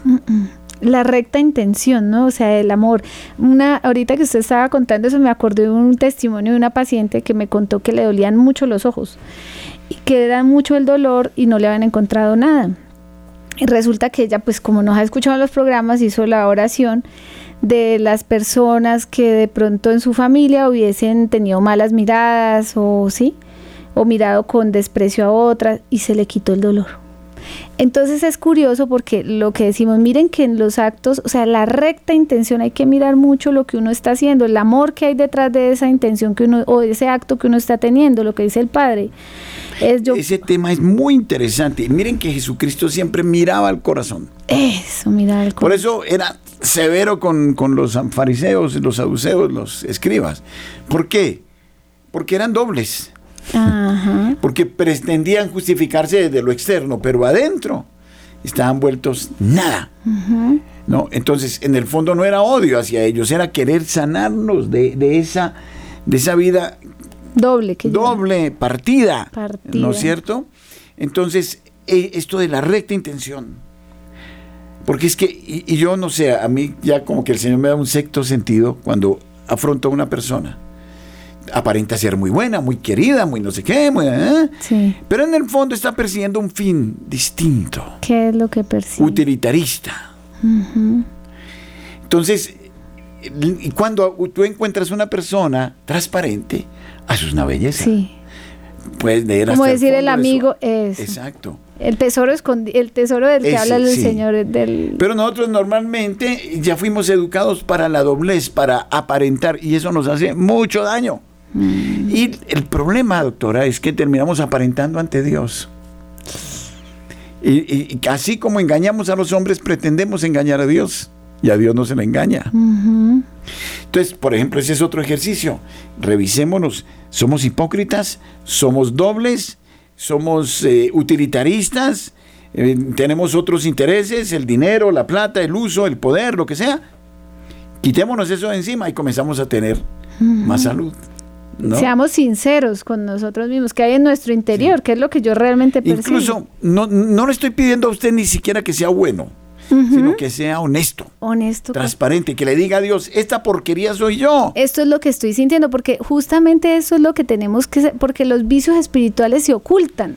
La recta intención, ¿no? O sea, el amor. Una, ahorita que usted estaba contando eso, me acordé de un testimonio de una paciente que me contó que le dolían mucho los ojos y que era mucho el dolor y no le habían encontrado nada. Y resulta que ella, pues como nos ha escuchado en los programas, hizo la oración de las personas que de pronto en su familia hubiesen tenido malas miradas o sí, o mirado con desprecio a otras y se le quitó el dolor. Entonces es curioso porque lo que decimos, miren que en los actos, o sea, la recta intención, hay que mirar mucho lo que uno está haciendo, el amor que hay detrás de esa intención que uno, o de ese acto que uno está teniendo, lo que dice el Padre. Es Ese tema es muy interesante. Miren que Jesucristo siempre miraba al corazón. Eso, miraba al corazón. Por eso era severo con, con los fariseos, los saduceos, los escribas. ¿Por qué? Porque eran dobles. Porque pretendían justificarse desde lo externo, pero adentro estaban vueltos nada. ¿no? Entonces, en el fondo no era odio hacia ellos, era querer sanarnos de, esa, de esa vida doble, que doble partida, ¿no es cierto? Entonces, e, esto de la recta intención. Porque es que, y, y, yo no sé, a mí ya como que el Señor me da un sexto sentido cuando afronto a una persona aparenta ser muy buena, muy querida, muy no sé qué, ¿eh? pero en el fondo está persiguiendo un fin distinto. ¿Qué es lo que persigue? Utilitarista. Entonces, cuando tú encuentras una persona transparente, haces una belleza. Sí. Puedes leer Como decir el, amigo es. Exacto. El tesoro el tesoro del que habla el Señor del Pero nosotros normalmente ya fuimos educados para la doblez, para aparentar y eso nos hace mucho daño. Mm. Y el problema, doctora, es que terminamos aparentando ante Dios. Y, así como engañamos a los hombres, pretendemos engañar a Dios. Y a Dios no se le engaña. Entonces, por ejemplo, ese es otro ejercicio. Revisémonos. ¿Somos hipócritas? ¿Somos dobles? ¿Somos eh, utilitaristas? Eh, ¿Tenemos otros intereses? ¿El dinero, la plata, el uso, el poder, lo que sea? Quitémonos eso de encima y comenzamos a tener más salud. Seamos sinceros con nosotros mismos, que hay en nuestro interior, que es lo que yo realmente percibo. Incluso, no, no le estoy pidiendo a usted ni siquiera que sea bueno, sino que sea honesto. Honesto. Transparente, que le diga a Dios, esta porquería soy yo. Esto es lo que estoy sintiendo, porque justamente eso es lo que tenemos que porque los vicios espirituales se ocultan.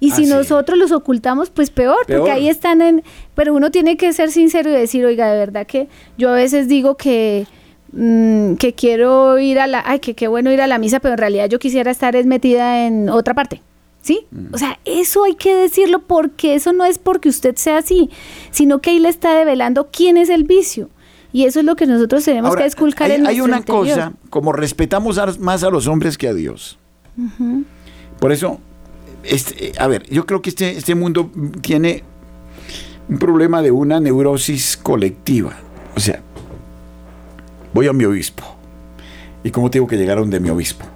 Y si nosotros los ocultamos, pues peor, peor, porque ahí están en... Pero uno tiene que ser sincero y decir, oiga, de verdad que yo a veces digo que Mm, que quiero ir a la, ay, que qué bueno ir a la misa, pero en realidad yo quisiera estar es metida en otra parte. ¿Sí? Mm. O sea, eso hay que decirlo porque eso no es porque usted sea así, sino que ahí le está develando quién es el vicio. Y eso es lo que nosotros tenemos que esculcar hay, en Hay una cosa, como respetamos más a los hombres que a Dios. Por eso, este, a ver, yo creo que este, este mundo tiene un problema de una neurosis colectiva. O sea, voy a mi obispo. ¿Y cómo tengo que llegar a donde mi obispo?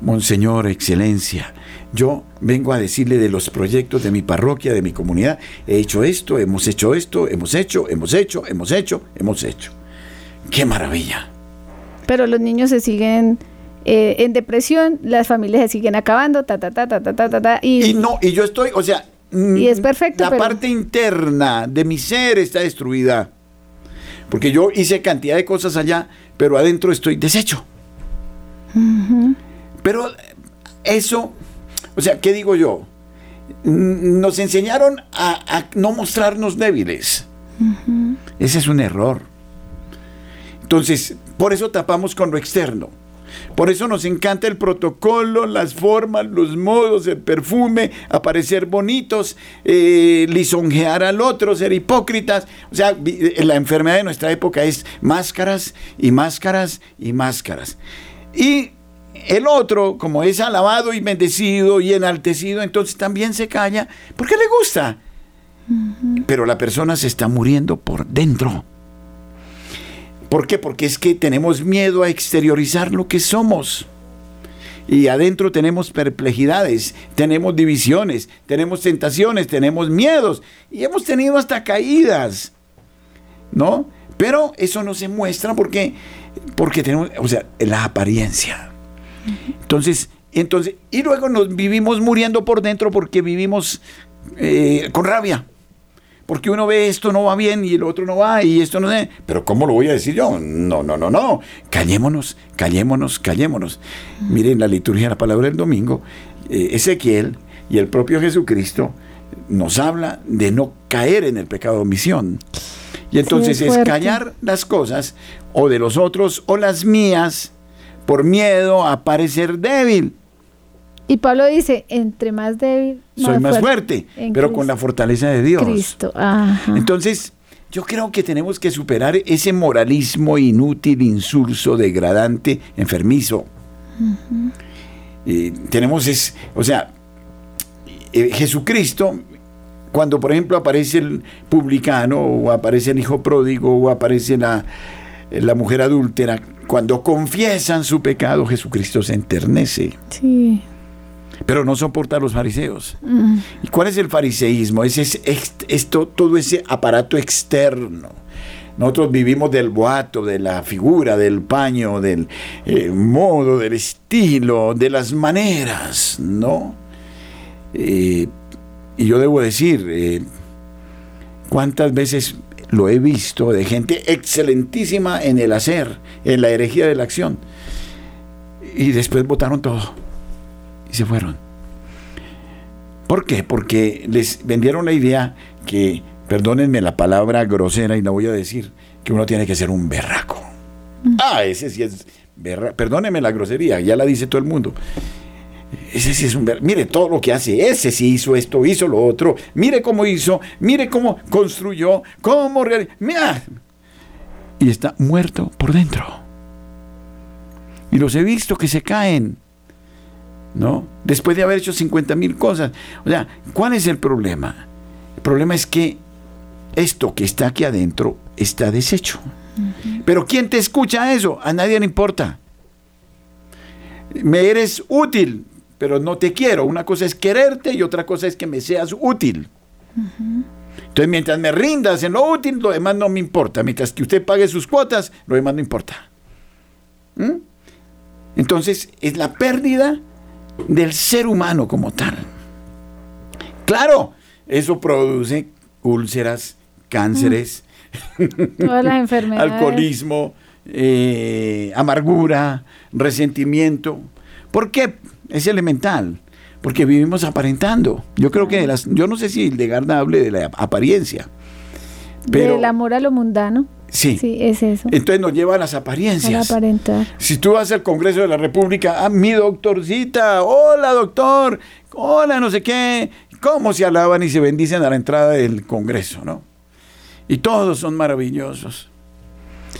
Monseñor, excelencia, yo vengo a decirle de los proyectos de mi parroquia, de mi comunidad. He hecho esto, hemos hecho esto, hemos hecho, hemos hecho, hemos hecho, hemos hecho. ¡Qué maravilla! Pero los niños se siguen eh, en depresión, las familias se siguen acabando, ta, ta, ta, ta, ta, ta, ta. Y, y no, y yo estoy, o sea... Y es perfecto. La parte interna de mi ser está destruida. Porque yo hice cantidad de cosas allá, pero adentro estoy deshecho. Pero eso, o sea, ¿qué digo yo? Nos enseñaron a, no mostrarnos débiles. Ese es un error. Entonces, por eso tapamos con lo externo. Por eso nos encanta el protocolo, las formas, los modos, el perfume, aparecer bonitos, eh, lisonjear al otro, ser hipócritas. O sea, eh, la enfermedad de nuestra época es máscaras y máscaras y máscaras. Y el otro, como es alabado y bendecido y enaltecido, entonces también se calla porque le gusta. Pero la persona se está muriendo por dentro. ¿Por qué? Porque es que tenemos miedo a exteriorizar lo que somos. Y adentro tenemos perplejidades, tenemos divisiones, tenemos tentaciones, tenemos miedos y hemos tenido hasta caídas. ¿No? Pero eso no se muestra porque, porque tenemos, o sea, la apariencia. Entonces, entonces, y luego nos vivimos muriendo por dentro porque vivimos eh, con rabia, porque uno ve esto no va bien y el otro no va y esto no sé. Pero ¿cómo lo voy a decir yo? No, no, no, no. Callémonos, callémonos, callémonos. Miren la liturgia de la palabra del domingo, eh, Ezequiel y el propio Jesucristo nos habla de no caer en el pecado de omisión. Y entonces es callar las cosas o de los otros o las mías por miedo a parecer débil. Y Pablo dice, entre más débil, soy más fuerte, pero con la fortaleza de Dios. Cristo. Entonces, yo creo que tenemos que superar ese moralismo inútil, insulso, degradante, enfermizo. tenemos es, o sea, eh, Jesucristo, cuando por ejemplo aparece el publicano, o aparece el hijo pródigo, o aparece la, la mujer adúltera, cuando confiesan su pecado, Jesucristo se enternece. Sí pero no soporta a los fariseos. Mm. ¿Y cuál es el fariseísmo? Es, esto, todo ese aparato externo. Nosotros vivimos del boato, de la figura, del paño, del eh, modo, del estilo, de las maneras, ¿no? Eh, y yo debo decir, eh, ¿cuántas veces lo he visto de gente excelentísima en el hacer, en la herejía de la acción? Y después votaron todo y se fueron. ¿Por qué? Porque les vendieron la idea que, perdónenme la palabra grosera y no voy a decir, que uno tiene que ser un berraco. Mm. Ah, ese sí es berraco. Perdónenme la grosería, ya la dice todo el mundo. Ese sí es un berraco. Mire todo lo que hace. Ese sí hizo esto, hizo lo otro. Mire cómo hizo, mire cómo construyó, cómo Mira. Y está muerto por dentro. Y los he visto que se caen ¿no? Después de haber hecho 50 mil cosas. O sea, ¿cuál es el problema? El problema es que esto que está aquí adentro está deshecho. Pero ¿quién te escucha eso? A nadie le importa. Me eres útil, pero no te quiero. Una cosa es quererte y otra cosa es que me seas útil. Entonces, mientras me rindas en lo útil, lo demás no me importa. Mientras que usted pague sus cuotas, lo demás no importa. ¿Mm? Entonces, es la pérdida del ser humano como tal. Claro, eso produce úlceras, cánceres, Todas las [laughs] enfermedades. alcoholismo, eh, amargura, resentimiento. ¿Por qué? Es elemental. Porque vivimos aparentando. Yo creo que las, yo no sé si el de Garda hable de la apariencia. Pero, del amor a lo mundano. Sí. Sí, es eso. Entonces nos lleva a las apariencias. Aparentar. Si tú vas al Congreso de la República, ah, mi doctorcita, hola doctor, hola no sé qué, cómo se alaban y se bendicen a la entrada del Congreso, ¿no? Y todos son maravillosos.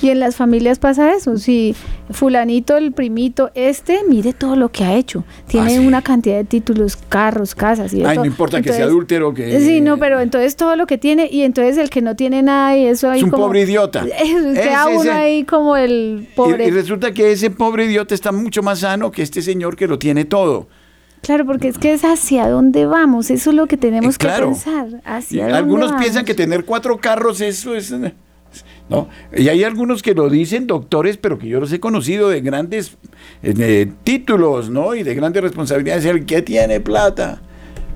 Y en las familias pasa eso. Si fulanito, el primito, este, mire todo lo que ha hecho. Tiene ah, una cantidad de títulos, carros, casas y Ay, no importa que sea adúltero que... Sí, no, pero entonces todo lo que tiene y entonces el que no tiene nada y eso ahí Es un como, pobre idiota. [laughs] Queda uno ahí como el pobre... Y, resulta que ese pobre idiota está mucho más sano que este señor que lo tiene todo. Claro, porque es que es hacia dónde vamos, eso es lo que tenemos que pensar. Hacia algunos piensan que tener cuatro carros, eso es... ¿no? Y hay algunos que lo dicen doctores, pero que yo los he conocido de grandes eh, títulos, ¿no? Y de grandes responsabilidades. El que tiene plata,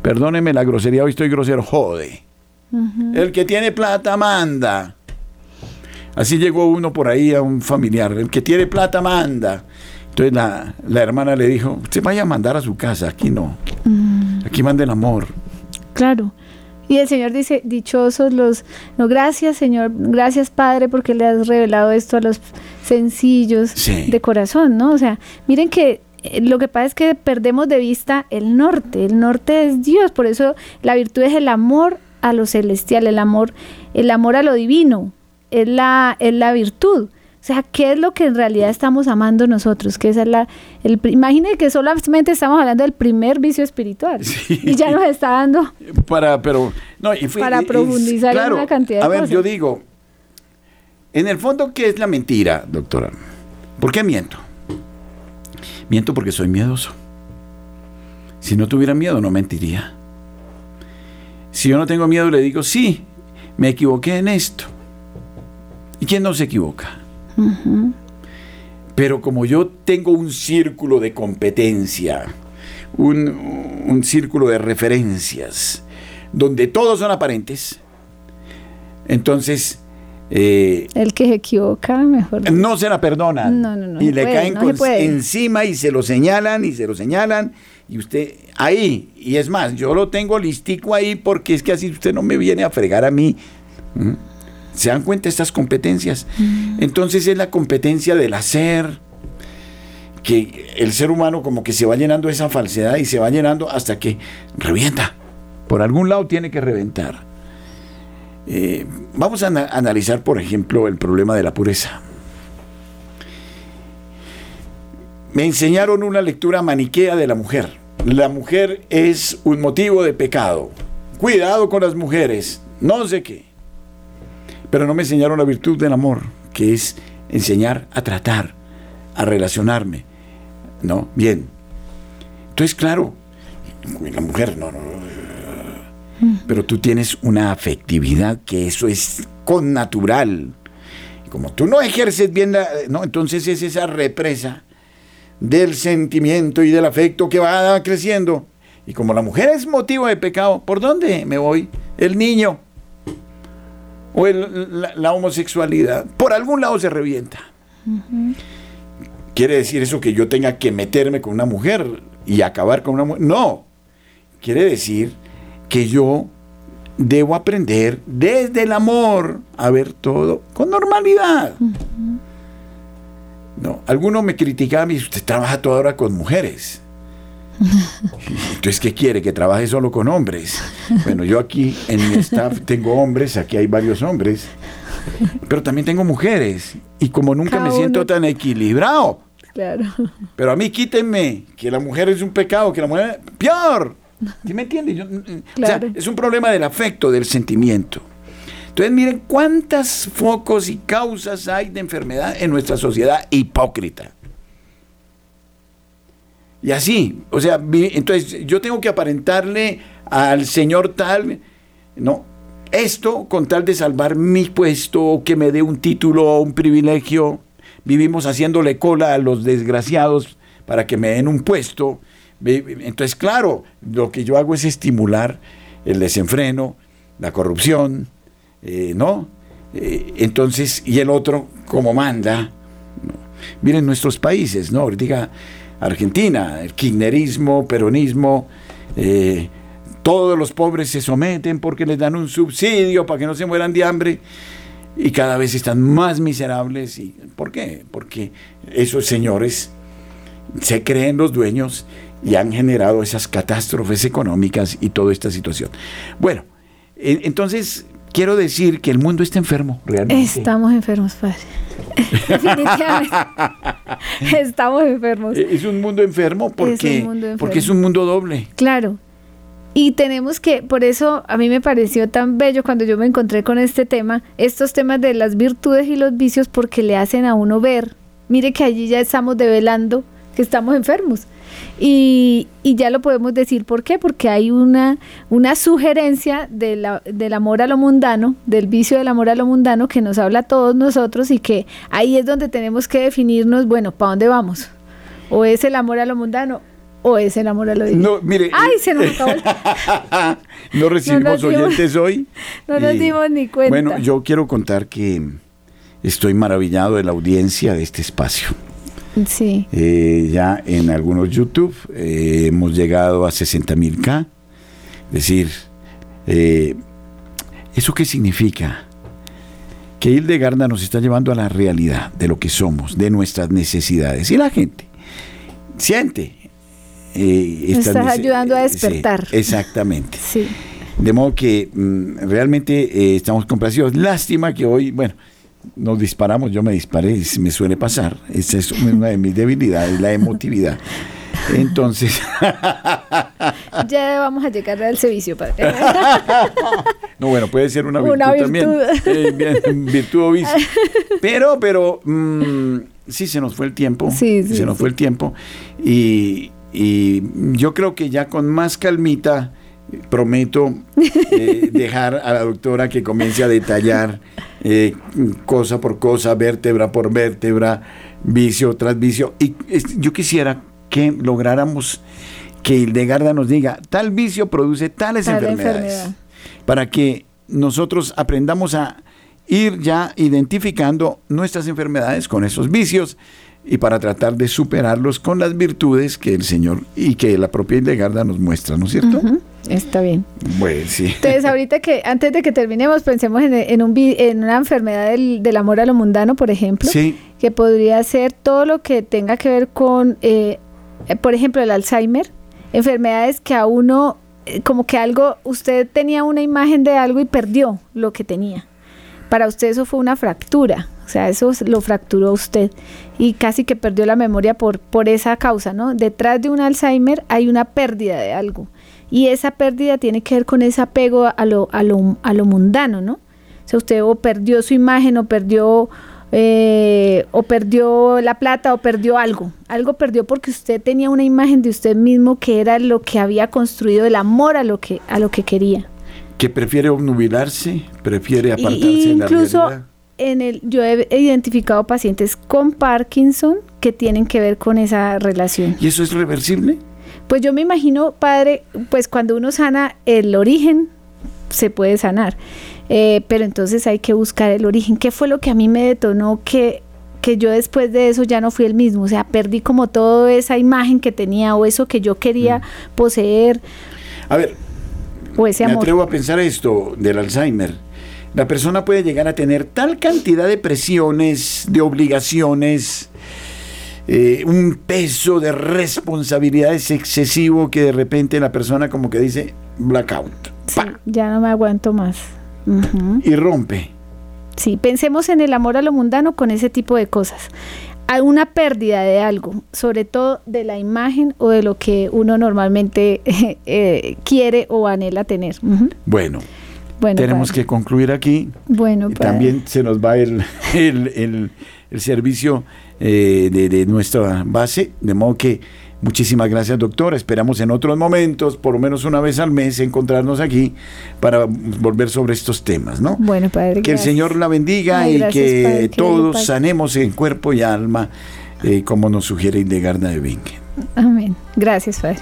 perdóneme la grosería, hoy estoy grosero, jode. El que tiene plata manda. Así llegó uno por ahí a un familiar, el que tiene plata manda. Entonces la, la hermana le dijo, usted vaya a mandar a su casa, aquí no. Aquí manda el amor. Claro. Y el Señor dice, dichosos los, no, gracias Señor, gracias Padre porque le has revelado esto a los sencillos de corazón, ¿no? O sea, miren que eh, lo que pasa es que perdemos de vista el norte, el norte es Dios, por eso la virtud es el amor a lo celestial, el amor, el amor a lo divino, es la, es la virtud. O sea, ¿qué es lo que en realidad estamos amando nosotros? Que es la, el, imagine que solamente estamos hablando del primer vicio espiritual y ya nos está dando para, pero, no, y para profundizar en una cantidad de a ver, yo digo, en el fondo, ¿qué es la mentira, doctora? ¿Por qué miento? Miento porque soy miedoso. Si no tuviera miedo, no mentiría. Si yo no tengo miedo, le digo, sí, me equivoqué en esto. ¿Y quién no se equivoca? Pero como yo tengo un círculo de competencia, un, círculo de referencias, donde todos son aparentes, Entonces, eh, el que se equivoca, mejor. No se la perdona. No, no, no. Y le caen encima y se lo señalan y se lo señalan. Y usted, ahí, y es más, yo lo tengo listico ahí porque es que así usted no me viene a fregar a mí. ¿Mm? ¿Se dan cuenta estas competencias? Mm. Entonces es la competencia del hacer, que el ser humano como que se va llenando esa falsedad y se va llenando hasta que revienta. Por algún lado tiene que reventar. Eh, vamos a analizar, por ejemplo, el problema de la pureza. Me enseñaron una lectura maniquea de la mujer. La mujer es un motivo de pecado. Cuidado con las mujeres. No sé qué. Pero no me enseñaron la virtud del amor, que es enseñar a tratar, a relacionarme. ¿No? Bien. Entonces, claro, la mujer, no, no, pero tú tienes una afectividad que eso es con natural. Como tú no ejerces bien, la, ¿no? entonces es esa represa del sentimiento y del afecto que va creciendo. Y como la mujer es motivo de pecado, ¿por dónde me voy? El niño o la, homosexualidad. Por algún lado se revienta. ¿Quiere decir eso que yo tenga que meterme con una mujer y acabar con una mujer? No. Quiere decir que yo debo aprender desde el amor a ver todo con normalidad. No, alguno me criticaba, me dice, usted trabaja toda hora con mujeres. [laughs] Entonces, ¿qué quiere? ¿Que trabaje solo con hombres? Bueno, yo aquí en mi staff tengo hombres, aquí hay varios hombres, pero también tengo mujeres. Y como nunca me siento tan equilibrado. Claro. Pero a mí quítenme que la mujer es un pecado, que la mujer... ¡Peor! ¿Sí me entiendes? Mm, mm, es un problema del afecto, del sentimiento. Entonces, miren cuántas focos y causas hay de enfermedad en nuestra sociedad hipócrita. Y así, o sea, entonces yo tengo que aparentarle al señor tal, no, esto con tal de salvar mi puesto, que me dé un título, un privilegio, vivimos haciéndole cola a los desgraciados para que me den un puesto, entonces, claro, lo que yo hago es estimular el desenfreno, la corrupción, eh, ¿no? Eh, entonces, y el otro, como manda, miren nuestros países, ¿no? Ahorita Argentina, el kirchnerismo, peronismo, eh, todos los pobres se someten porque les dan un subsidio para que no se mueran de hambre y cada vez están más miserables. ¿Y ¿Por qué? Porque esos señores se creen los dueños y han generado esas catástrofes económicas y toda esta situación. Bueno, entonces quiero decir que el mundo está enfermo, realmente. Estamos enfermos, padre. [laughs] Definitivamente. [laughs] Estamos enfermos. E-, es un mundo enfermo porque, porque es un mundo doble. Claro. Y tenemos que, por eso a mí me pareció tan bello cuando yo me encontré con este tema, estos temas de las virtudes y los vicios, porque le hacen a uno ver, mire que allí ya estamos develando que estamos enfermos. Y, ya lo podemos decir, ¿por qué? Porque hay una, una sugerencia de la, del amor a lo mundano, del vicio del amor a lo mundano que nos habla a todos nosotros y que ahí es donde tenemos que definirnos, bueno, ¿para dónde vamos? ¿O es el amor a lo mundano o es el amor a lo divino? No, mire. ¡Ay, se nos acabó! [laughs] no recibimos oyentes hoy. [laughs] No nos dimos ni cuenta. Bueno, yo quiero contar que estoy maravillado de la audiencia de este espacio. Sí. Eh, ya en algunos YouTube eh, hemos llegado a 60 mil K. Es decir, eh, ¿eso qué significa? Que Hildegarda nos está llevando a la realidad de lo que somos, de nuestras necesidades. Y la gente siente. nos está ayudando a despertar. exactamente. Sí. De modo que mm, realmente estamos complacidos. Lástima que hoy, bueno, nos disparamos, yo me disparé, y me suele pasar. Esa es una de mis debilidades, la emotividad. Entonces. [laughs] ya vamos a llegar al servicio, padre. [laughs] no, bueno, puede ser una virtud, también. Eh, virtud o vicio. [laughs] Pero, pero, mm, sí, se nos fue el tiempo. Sí, se nos fue el tiempo. Y, y yo creo que ya con más calmita prometo eh, [laughs] dejar a la doctora que comience a detallar eh, cosa por cosa, vértebra por vértebra, vicio tras vicio. Y yo quisiera que lográramos que Hildegarda nos diga, tal vicio produce tales enfermedades, para que nosotros aprendamos a ir ya identificando nuestras enfermedades con esos vicios y para tratar de superarlos con las virtudes que el Señor y que la propia Hildegarda nos muestra, ¿no es cierto? Está bien. Bueno, sí. Entonces, ahorita que, antes de que terminemos, pensemos en, un, en una enfermedad del, amor a lo mundano, por ejemplo, sí. que podría ser todo lo que tenga que ver con, eh, por ejemplo, el Alzheimer, enfermedades que a uno, eh, como que algo, usted tenía una imagen de algo y perdió lo que tenía. Para usted eso fue una fractura, o sea, eso lo fracturó usted y casi que perdió la memoria por, por esa causa, ¿no? Detrás de un Alzheimer hay una pérdida de algo y esa pérdida tiene que ver con ese apego a lo, a lo, a lo mundano, ¿no? O sea, usted o perdió su imagen o perdió, eh, o perdió la plata o perdió algo. Algo perdió porque usted tenía una imagen de usted mismo que era lo que había construido, el amor a lo que, a lo que quería. Que prefiere obnubilarse, prefiere apartarse y, la incluso En el, yo he identificado pacientes con Parkinson que tienen que ver con esa relación. ¿Y eso es reversible? Pues yo me imagino, padre, pues cuando uno sana el origen, se puede sanar. Eh, pero entonces hay que buscar el origen. ¿Qué fue lo que a mí me detonó que, que yo después de eso ya no fui el mismo? O sea, perdí como toda esa imagen que tenía o eso que yo quería mm. poseer. A ver, o ese me atrevo a pensar esto del Alzheimer. La persona puede llegar a tener tal cantidad de presiones, de obligaciones, eh, un peso de responsabilidades excesivo que de repente la persona como que dice blackout. ya no me aguanto más. Y rompe. Sí, pensemos en el amor a lo mundano con ese tipo de cosas. Hay una pérdida de algo, sobre todo de la imagen o de lo que uno normalmente [laughs] eh, quiere o anhela tener. Bueno. Bueno, tenemos que concluir aquí. Bueno, También se nos va [laughs] el, el, el servicio eh, de, nuestra base, de modo que muchísimas gracias doctor, esperamos en otros momentos, por lo menos una vez al mes, encontrarnos aquí para volver sobre estos temas, ¿no? Bueno, Padre. Que el Señor la bendiga y que todos sanemos en cuerpo y alma, eh, como nos sugiere Indegarda de Vinque. Amén. Gracias, Padre.